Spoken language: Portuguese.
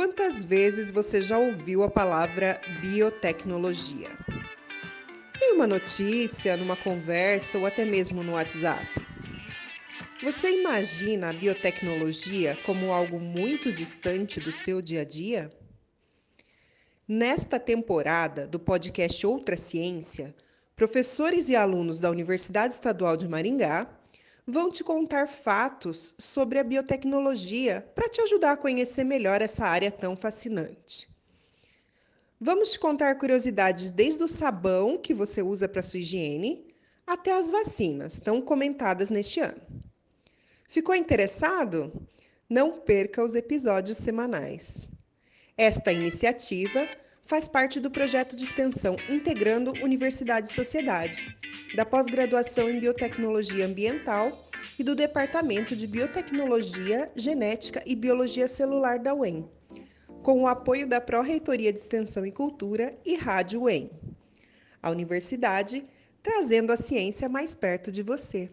Quantas vezes você já ouviu a palavra biotecnologia? Em uma notícia, numa conversa ou até mesmo no WhatsApp? Você imagina a biotecnologia como algo muito distante do seu dia a dia? Nesta temporada do podcast Outra Ciência, professores e alunos da Universidade Estadual de Maringá vão te contar fatos sobre a biotecnologia para te ajudar a conhecer melhor essa área tão fascinante. Vamos te contar curiosidades desde o sabão que você usa para sua higiene até as vacinas tão comentadas neste ano. Ficou interessado? Não perca os episódios semanais. Esta iniciativa faz parte do projeto de extensão Integrando Universidade e Sociedade, da pós-graduação em Biotecnologia Ambiental e do Departamento de Biotecnologia, Genética e Biologia Celular da UEM, com o apoio da Pró-Reitoria de Extensão e Cultura e Rádio UEM. A universidade trazendo a ciência mais perto de você.